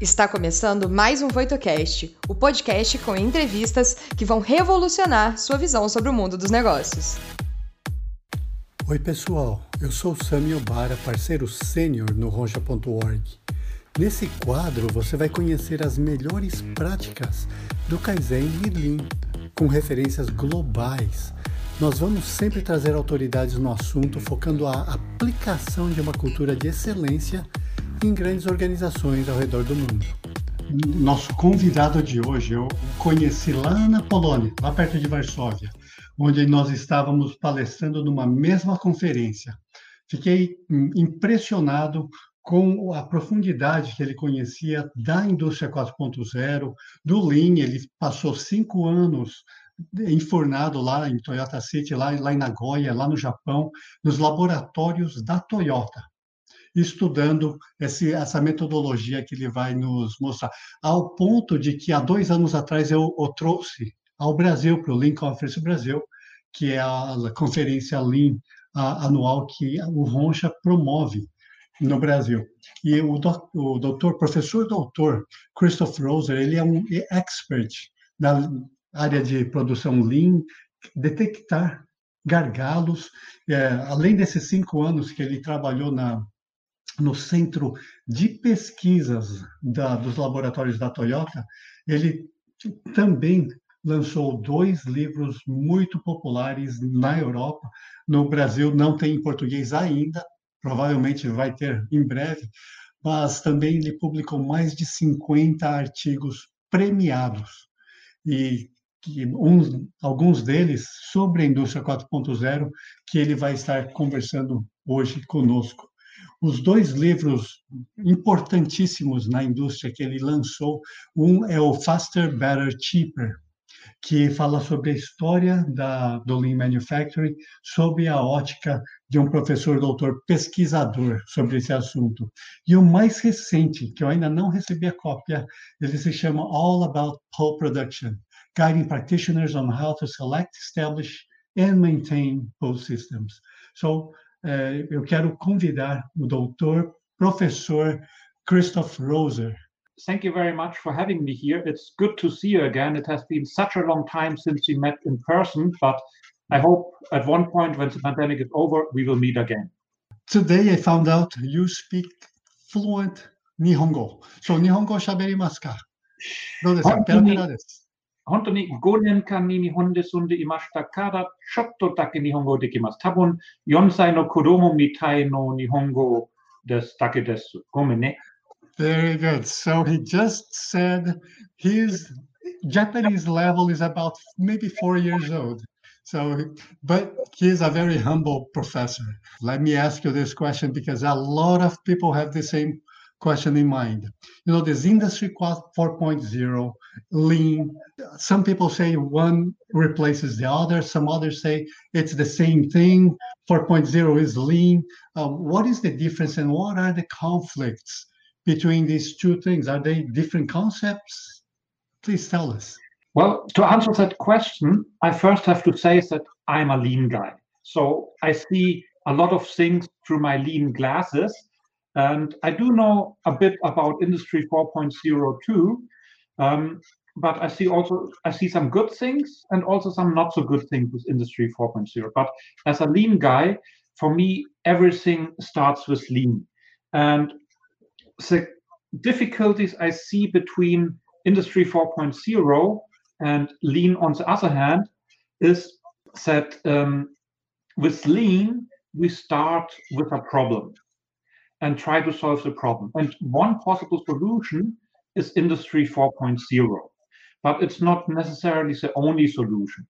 Está começando mais um VoitoCast, o podcast com entrevistas que vão revolucionar sua visão sobre o mundo dos negócios. Oi, pessoal. Eu sou Sami Obara, parceiro sênior no Roncha.org. Nesse quadro, você vai conhecer as melhores práticas do Kaizen e Lean, com referências globais. Nós vamos sempre trazer autoridades no assunto, focando a aplicação de uma cultura de excelência em grandes organizações ao redor do mundo. Nosso convidado de hoje eu conheci lá na Polônia, lá perto de Varsóvia, onde nós estávamos palestrando numa mesma conferência. Fiquei impressionado com a profundidade que ele conhecia da indústria 4.0, do Lean. Ele passou cinco anos enfornado lá em Toyota City, lá, lá em Nagoya, lá no Japão, nos laboratórios da Toyota estudando esse, essa metodologia que ele vai nos mostrar, ao ponto de que há dois anos atrás eu o trouxe ao Brasil, para o Lean Conference Brasil, que é a conferência Lean a, anual que o Roncha promove no Brasil. E o, do, o doutor, professor doutor Christoph Roser, ele é um expert na área de produção Lean, detectar gargalos, é, além desses cinco anos que ele trabalhou na no centro de pesquisas da, dos laboratórios da Toyota, ele também lançou dois livros muito populares na Europa. No Brasil não tem em português ainda, provavelmente vai ter em breve, mas também ele publicou mais de 50 artigos premiados. E uns, alguns deles sobre a indústria 4.0, que ele vai estar conversando hoje conosco. Os dois livros importantíssimos na indústria que ele lançou, um é o Faster, Better, Cheaper, que fala sobre a história da, do Lean Manufacturing, sob a ótica de um professor doutor pesquisador sobre esse assunto. E o mais recente, que eu ainda não recebi a cópia, ele se chama All About Pulp Production, Guiding Practitioners on How to Select, Establish and Maintain Pulp Systems. So, eu quero convidar o doutor, professor Christoph Roser. Thank you very much for having me here. It's good to see you again. It has been such a long time since we met in person, but I hope at one point when the pandemic is over, we will meet again. Today I found out you speak fluent Nihongo. So Nihongo 喋りますかどうですかペラペラです。 本当に5年間に日本で住んでいましたから、ちょっとだけ日本語できます。多分4歳の子供みたいの日本語ですだけです。ごめんね。Very good. So he just said his Japanese level is about maybe four years old. So, but he is a very humble professor. Let me ask you this question because a lot of people have the same question in mind. You know, this industry 4.0, lean, some people say one replaces the other, some others say it's the same thing. 4.0 is lean. Uh, what is the difference and what are the conflicts between these two things? Are they different concepts? Please tell us. Well, to answer that question, I first have to say that I'm a lean guy. So I see a lot of things through my lean glasses and I do know a bit about Industry 4.0 too, um, but I see also I see some good things and also some not so good things with Industry 4.0. But as a lean guy, for me, everything starts with lean. And the difficulties I see between Industry 4.0 and lean on the other hand is that um, with lean, we start with a problem and try to solve the problem. And one possible solution is Industry 4.0, but it's not necessarily the only solution.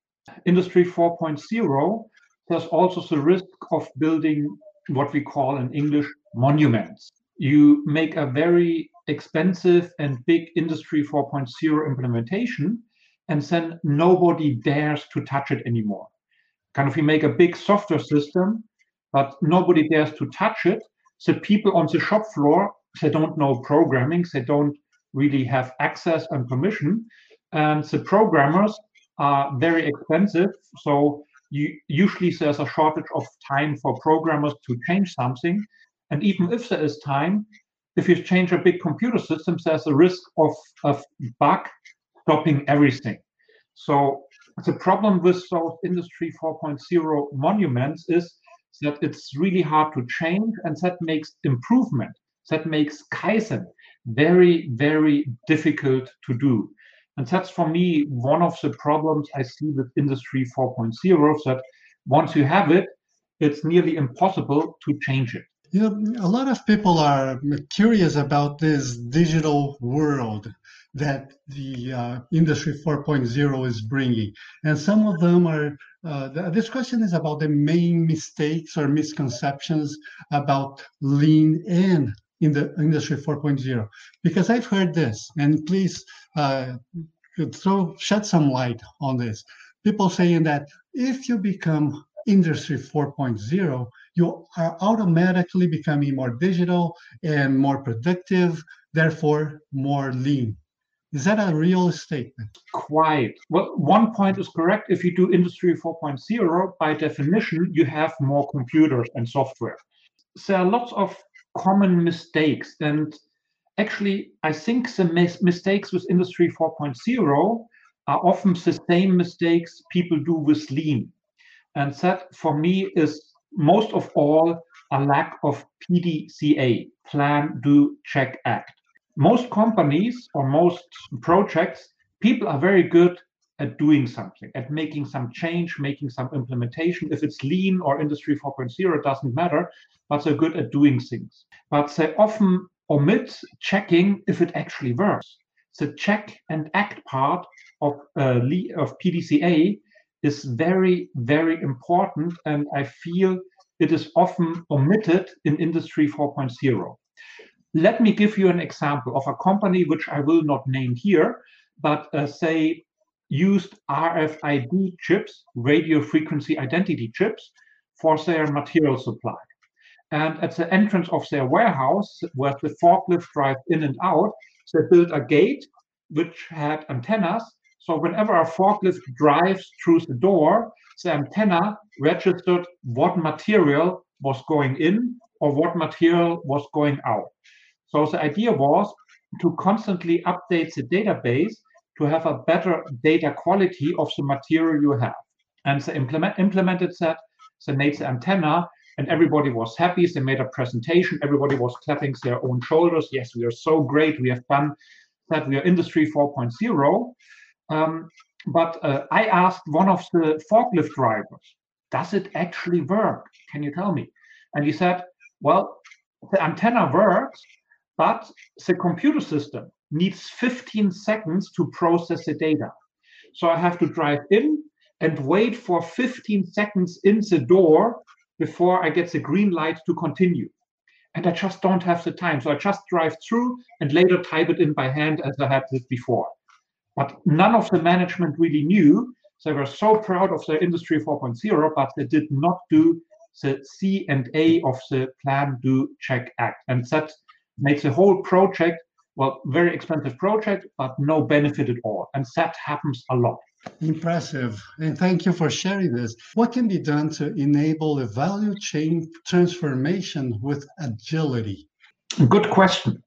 Industry 4.0, there's also the risk of building what we call in English monuments. You make a very expensive and big Industry 4.0 implementation, and then nobody dares to touch it anymore. Kind of, you make a big software system, but nobody dares to touch it the people on the shop floor they don't know programming they don't really have access and permission and the programmers are very expensive so you, usually there's a shortage of time for programmers to change something and even if there is time if you change a big computer system, there's a risk of a bug stopping everything. So the problem with those Industry 4.0 monuments is that it's really hard to change, and that makes improvement, that makes Kaizen very, very difficult to do. And that's for me one of the problems I see with Industry 4.0 that once you have it, it's nearly impossible to change it. You know, a lot of people are curious about this digital world that the uh, Industry 4.0 is bringing. And some of them are, uh, this question is about the main mistakes or misconceptions about lean in in the Industry 4.0. Because I've heard this, and please uh, throw, shed some light on this. People saying that if you become Industry 4.0, you are automatically becoming more digital and more productive, therefore more lean. Is that a real statement? Quite. Well, one point is correct. If you do Industry 4.0, by definition, you have more computers and software. There are lots of common mistakes. And actually, I think the mis- mistakes with Industry 4.0 are often the same mistakes people do with Lean. And that for me is most of all a lack of PDCA, plan, do, check, act. Most companies or most projects, people are very good at doing something, at making some change, making some implementation. If it's lean or industry 4.0, it doesn't matter, but they're good at doing things. But they often omit checking if it actually works. The check and act part of, uh, of PDCA is very, very important. And I feel it is often omitted in Industry 4.0. Let me give you an example of a company which I will not name here, but uh, say used RFID chips, radio frequency identity chips, for their material supply. And at the entrance of their warehouse, where the forklift drive in and out, they built a gate which had antennas so whenever a forklift drives through the door, the antenna registered what material was going in or what material was going out. So the idea was to constantly update the database to have a better data quality of the material you have. And they implement, implemented that. They made the antenna, and everybody was happy. They made a presentation. Everybody was clapping their own shoulders. Yes, we are so great. We have done that. We are Industry 4.0. Um, but uh, I asked one of the forklift drivers, does it actually work? Can you tell me? And he said, well, the antenna works, but the computer system needs 15 seconds to process the data. So I have to drive in and wait for 15 seconds in the door before I get the green light to continue. And I just don't have the time. So I just drive through and later type it in by hand as I had this before. But none of the management really knew. They were so proud of their Industry 4.0, but they did not do the C and A of the plan, do, check, act. And that makes a whole project, well, very expensive project, but no benefit at all. And that happens a lot. Impressive. And thank you for sharing this. What can be done to enable a value chain transformation with agility? Good question.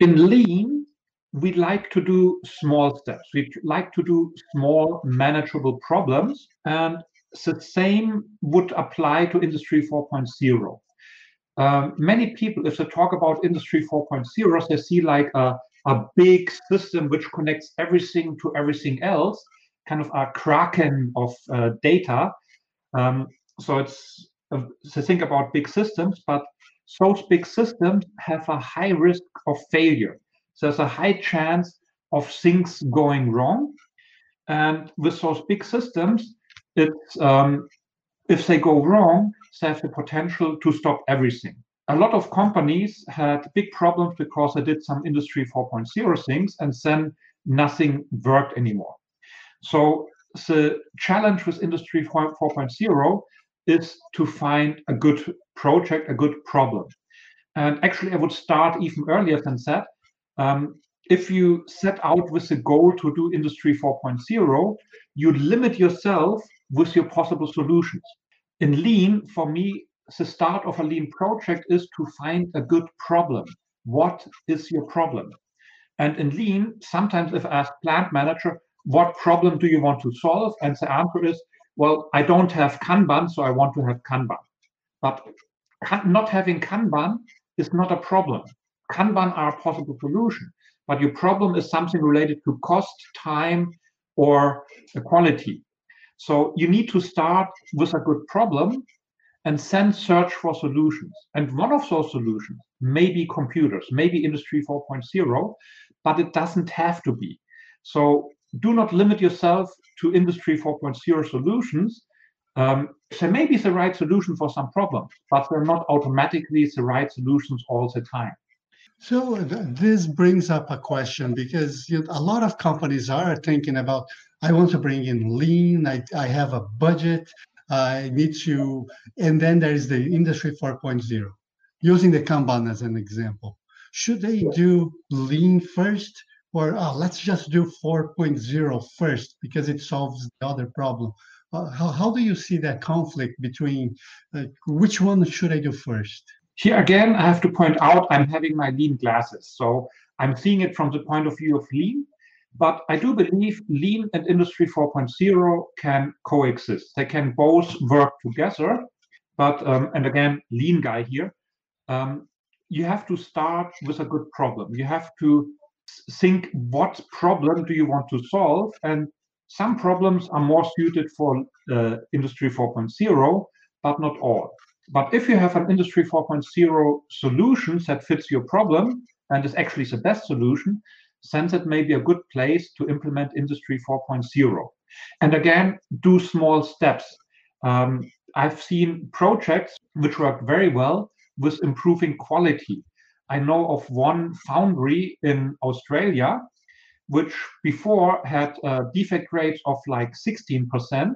In Lean, we like to do small steps. We like to do small, manageable problems. And the same would apply to Industry 4.0. Um, many people, if they talk about Industry 4.0, they see like a, a big system which connects everything to everything else, kind of a kraken of uh, data. Um, so it's uh, to think about big systems, but those big systems have a high risk of failure So there's a high chance of things going wrong. And with those big systems, it's um, if they go wrong, they have the potential to stop everything. A lot of companies had big problems because they did some Industry 4.0 things and then nothing worked anymore. So the challenge with Industry 4.0 is to find a good project, a good problem. And actually, I would start even earlier than that. Um, if you set out with the goal to do Industry 4.0, you limit yourself with your possible solutions. In Lean, for me, the start of a Lean project is to find a good problem. what is your problem? And in Lean, sometimes if I ask plant manager, what problem do you want to solve? And the answer is, well, I don't have Kanban, so I want to have Kanban. But not having Kanban is not a problem. Kanban are a possible solution, but your problem is something related to cost, time, or quality. So you need to start with a good problem and then search for solutions. And one of those solutions may be computers, maybe Industry 4.0, but it doesn't have to be. So do not limit yourself to Industry 4.0 solutions. Um, they may be the right solution for some problems, but they're not automatically the right solutions all the time. So this brings up a question because you know, a lot of companies are thinking about, I want to bring in lean, I, I have a budget, I need to, and then there is the industry 4.0, using the Kanban as an example. Should they do lean first or oh, let's just do 4.0 first because it solves the other problem? Uh, how, how do you see that conflict between uh, which one should I do first? Here again, I have to point out I'm having my lean glasses. So I'm seeing it from the point of view of lean, but I do believe lean and industry 4.0 can coexist. They can both work together. But, um, and again, lean guy here, um, you have to start with a good problem. You have to think what problem do you want to solve? And some problems are more suited for uh, industry 4.0, but not all. But if you have an Industry 4.0 solution that fits your problem and is actually the best solution, then that may be a good place to implement Industry 4.0. And again, do small steps. Um, I've seen projects which work very well with improving quality. I know of one foundry in Australia which before had uh, defect rates of like 16%.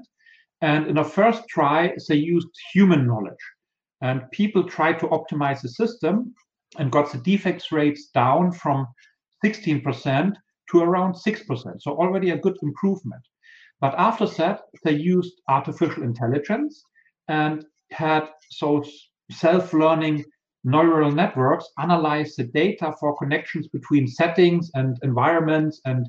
And in a first try, they used human knowledge. And people tried to optimize the system and got the defects rates down from 16% to around 6%. So already a good improvement. But after that, they used artificial intelligence and had so self-learning neural networks analyze the data for connections between settings and environments and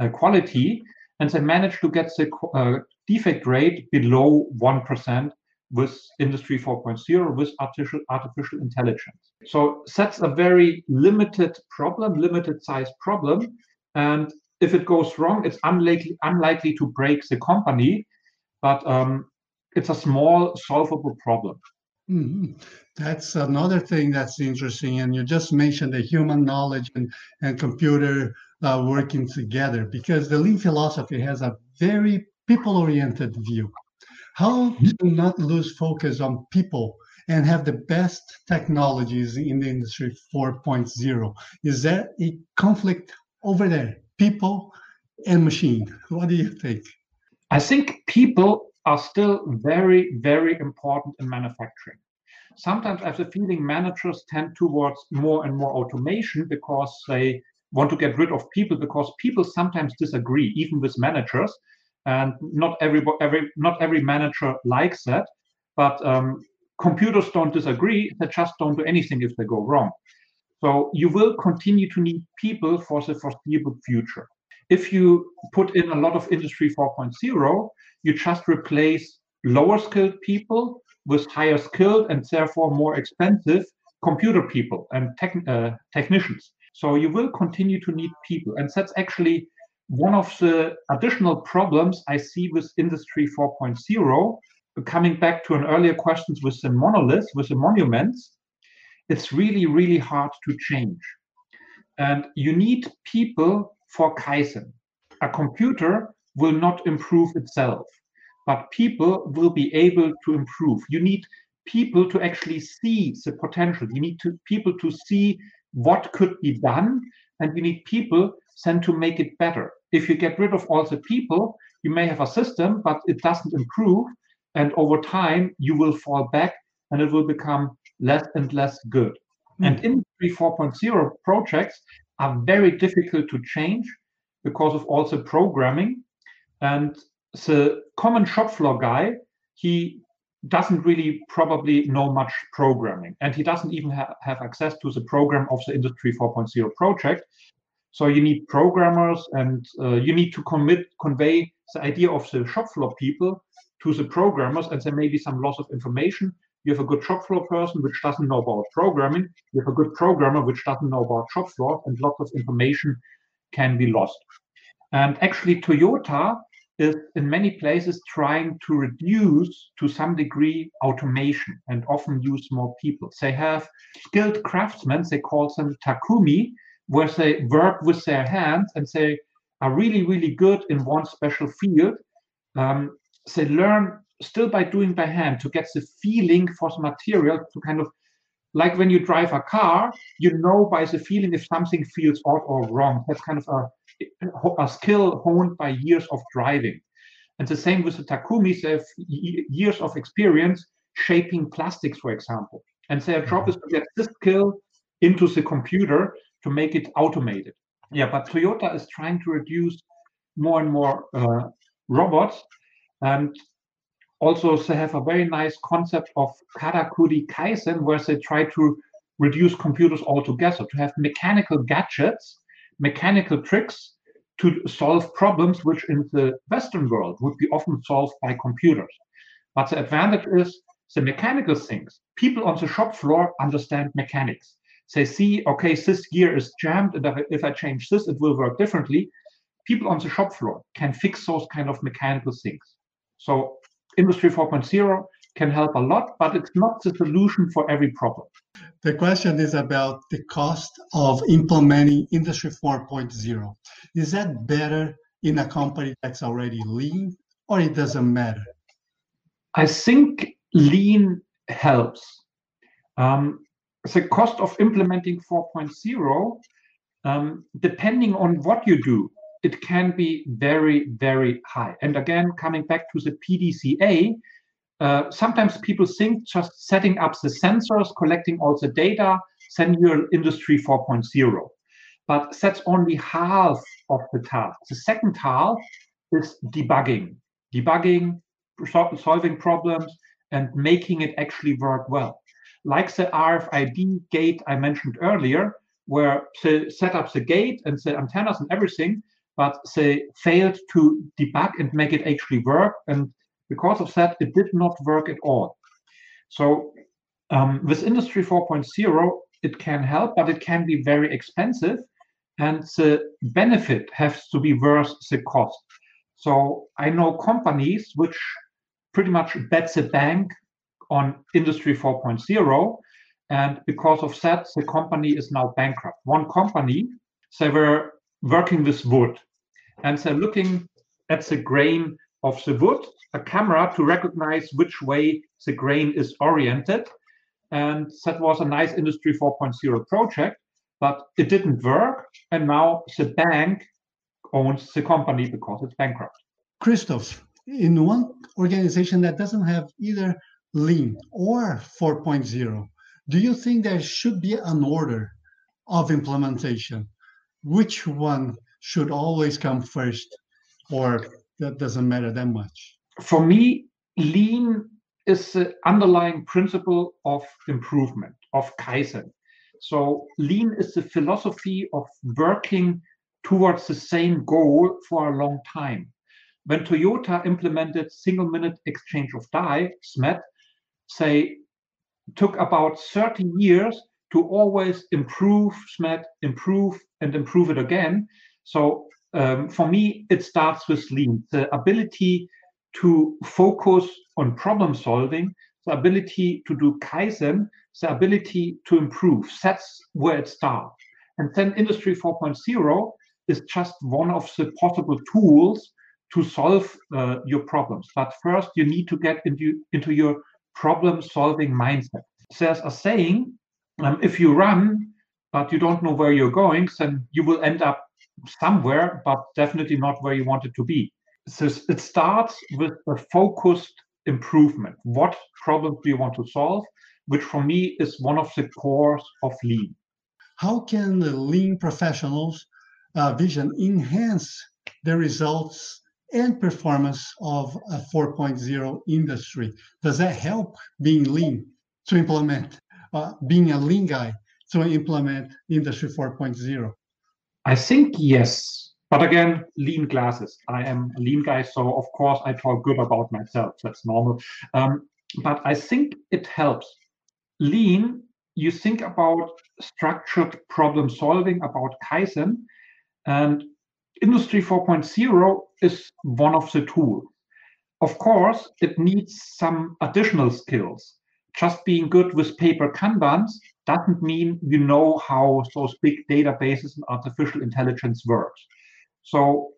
uh, quality. And they managed to get the uh, defect rate below 1% with Industry 4.0 with artificial, artificial intelligence. So that's a very limited problem, limited size problem. And if it goes wrong, it's unlikely, unlikely to break the company, but um, it's a small solvable problem. Mm-hmm. That's another thing that's interesting. And you just mentioned the human knowledge and, and computer uh, working together because the lean philosophy has a very people oriented view how hmm? to not lose focus on people and have the best technologies in the industry 4.0 is there a conflict over there people and machine? What do you think? I think people are still very very important in manufacturing. Sometimes i have the feeling managers tend towards more and more automation because they want to get rid of people because people sometimes disagree even with managers and not every every not every manager likes that but um, computers don't disagree they just don't do anything if they go wrong. So you will continue to need people for the foreseeable future. If you put in a lot of industry 4.0 you just replace lower skilled people with higher skilled and therefore more expensive computer people and tech, uh, technicians. So you will continue to need people and that's actually one of the additional problems I see with Industry 4.0, coming back to an earlier question with the monoliths, with the monuments, it's really, really hard to change. And you need people for Kaizen. A computer will not improve itself, but people will be able to improve. You need people to actually see the potential. You need to, people to see what could be done, and you need people then to make it better if you get rid of all the people, you may have a system, but it doesn't improve. And over time, you will fall back and it will become less and less good. Mm. And Industry 4.0 projects are very difficult to change because of all the programming. And the common shop floor guy, he doesn't really probably know much programming and he doesn't even ha- have access to the program of the industry 4.0 project so you need programmers and uh, you need to commit convey the idea of the shop floor people to the programmers and there may be some loss of information. You have a good shop floor person which doesn't know about programming. You have a good programmer which doesn't know about shop floor and lots of information can be lost. And actually toyota is in many places trying to reduce to some degree automation and often use more people. They have skilled craftsmen, they call them takumi, where they work with their hands and they are really, really good in one special field. Um, they learn still by doing by hand to get the feeling for the material to kind of like when you drive a car, you know by the feeling if something feels odd or wrong. That's kind of a a skill honed by years of driving. And the same with the Takumis, they have years of experience shaping plastics, for example. And their job is to get this skill into the computer to make it automated. Yeah, but Toyota is trying to reduce more and more uh, robots. And also, they have a very nice concept of Karakuri Kaizen, where they try to reduce computers altogether, to have mechanical gadgets mechanical tricks to solve problems which in the Western world would be often solved by computers. But the advantage is the mechanical things. People on the shop floor understand mechanics. They see, okay, this gear is jammed, and if I change this, it will work differently. People on the shop floor can fix those kind of mechanical things. So Industry 4.0 can help a lot, but it's not the solution for every problem. The question is about the cost of implementing Industry 4.0. Is that better in a company that's already lean or it doesn't matter? I think lean helps. Um, the cost of implementing 4.0, um, depending on what you do, it can be very, very high. And again, coming back to the PDCA, uh, sometimes people think just setting up the sensors, collecting all the data, send you Industry 4.0. But that's only half of the task. The second half is debugging, debugging, solving problems, and making it actually work well. Like the RFID gate I mentioned earlier, where they set up the gate and the antennas and everything, but they failed to debug and make it actually work. And because of that, it did not work at all. So um, with Industry 4.0, it can help, but it can be very expensive, and the benefit has to be worth the cost. So I know companies which pretty much bet the bank on Industry 4.0, and because of that, the company is now bankrupt. One company, they were working with wood, and they're looking at the grain of the wood, a camera to recognize which way the grain is oriented. And that was a nice Industry 4.0 project, but it didn't work. And now the bank owns the company because it's bankrupt. Christoph, in one organization that doesn't have either lean or 4.0, do you think there should be an order of implementation? Which one should always come first, or that doesn't matter that much? For me, lean is the underlying principle of improvement, of Kaizen. So, lean is the philosophy of working towards the same goal for a long time. When Toyota implemented single minute exchange of die, SMED, they took about 30 years to always improve SMED, improve and improve it again. So um, for me, it starts with lean the ability to focus on problem solving, the ability to do Kaizen, the ability to improve. That's where it starts. And then Industry 4.0 is just one of the possible tools to solve uh, your problems. But first, you need to get into, into your problem solving mindset. There's a saying um, if you run, but you don't know where you're going, then you will end up somewhere, but definitely not where you want it to be. So it starts with a focused improvement. What problems do you want to solve? Which for me is one of the cores of lean. How can the lean professionals' uh, vision enhance the results and performance of a 4.0 industry? Does that help being lean to implement, uh, being a lean guy to implement Industry 4.0? I think yes. But again, lean glasses. I am a lean guy, so of course I talk good about myself. That's normal. Um, but I think it helps. Lean, you think about structured problem solving, about Kaizen, and Industry 4.0 is one of the tools. Of course, it needs some additional skills. Just being good with paper Kanbans doesn't mean you know how those big databases and artificial intelligence works. So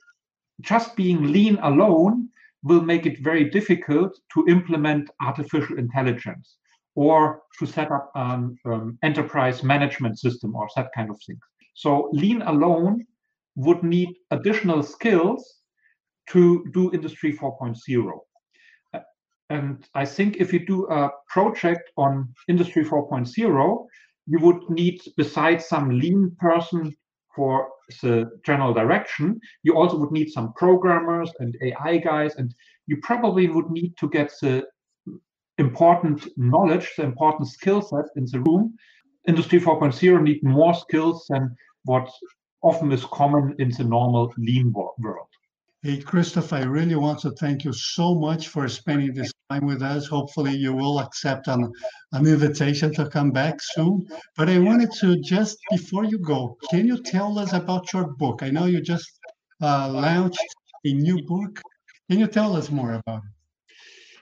just being lean alone will make it very difficult to implement artificial intelligence or to set up an um, enterprise management system or that kind of thing. So lean alone would need additional skills to do Industry 4.0. And I think if you do a project on Industry 4.0, you would need, besides some lean person for the general direction, you also would need some programmers and AI guys, and you probably would need to get the important knowledge, the important skill set in the room. Industry 4.0 need more skills than what often is common in the normal lean world. Hey, Christoph, I really want to thank you so much for spending this time with us. Hopefully, you will accept an, an invitation to come back soon. But I wanted to just, before you go, can you tell us about your book? I know you just uh, launched a new book. Can you tell us more about it?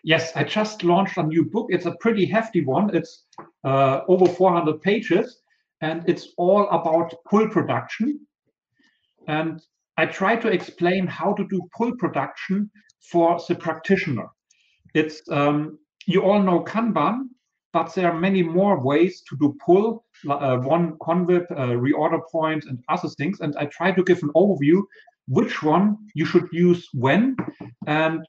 Yes, I just launched a new book. It's a pretty hefty one. It's uh, over 400 pages, and it's all about pull production. And I try to explain how to do pull production for the practitioner. It's um, you all know Kanban, but there are many more ways to do pull, uh, one CONWIP, uh, reorder point, and other things. And I try to give an overview which one you should use when, and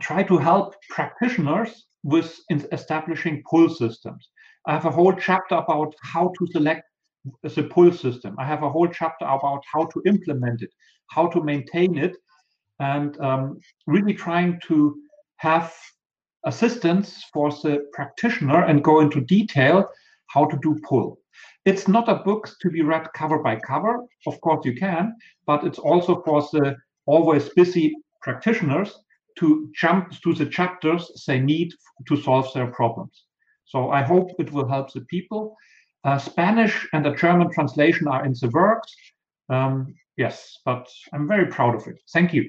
try to help practitioners with establishing pull systems. I have a whole chapter about how to select the pull system. I have a whole chapter about how to implement it, how to maintain it, and um, really trying to have assistance for the practitioner and go into detail how to do pull. It's not a book to be read cover by cover. Of course, you can, but it's also for the always busy practitioners to jump to the chapters they need to solve their problems. So I hope it will help the people. Uh, Spanish and the German translation are in the works. Um, yes, but I'm very proud of it. Thank you.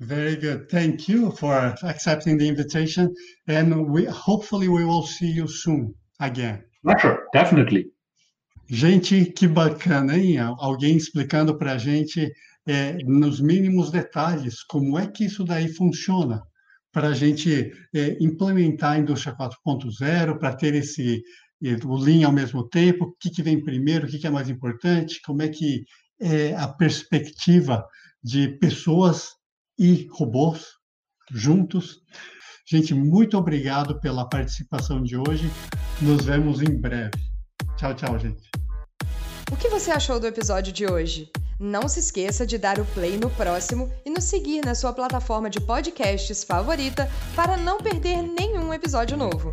Very good. Thank you for accepting the invitation. And we hopefully we will see you soon again. Sure, definitely. Gente, que bacana, hein? Alguém explicando para a gente é, nos mínimos detalhes como é que isso daí funciona para a gente é, implementar a indústria 4.0, para ter esse o Lean ao mesmo tempo, o que, que vem primeiro, o que, que é mais importante, como é que é a perspectiva de pessoas e robôs juntos. Gente, muito obrigado pela participação de hoje. Nos vemos em breve. Tchau, tchau, gente. O que você achou do episódio de hoje? Não se esqueça de dar o play no próximo e nos seguir na sua plataforma de podcasts favorita para não perder nenhum episódio novo.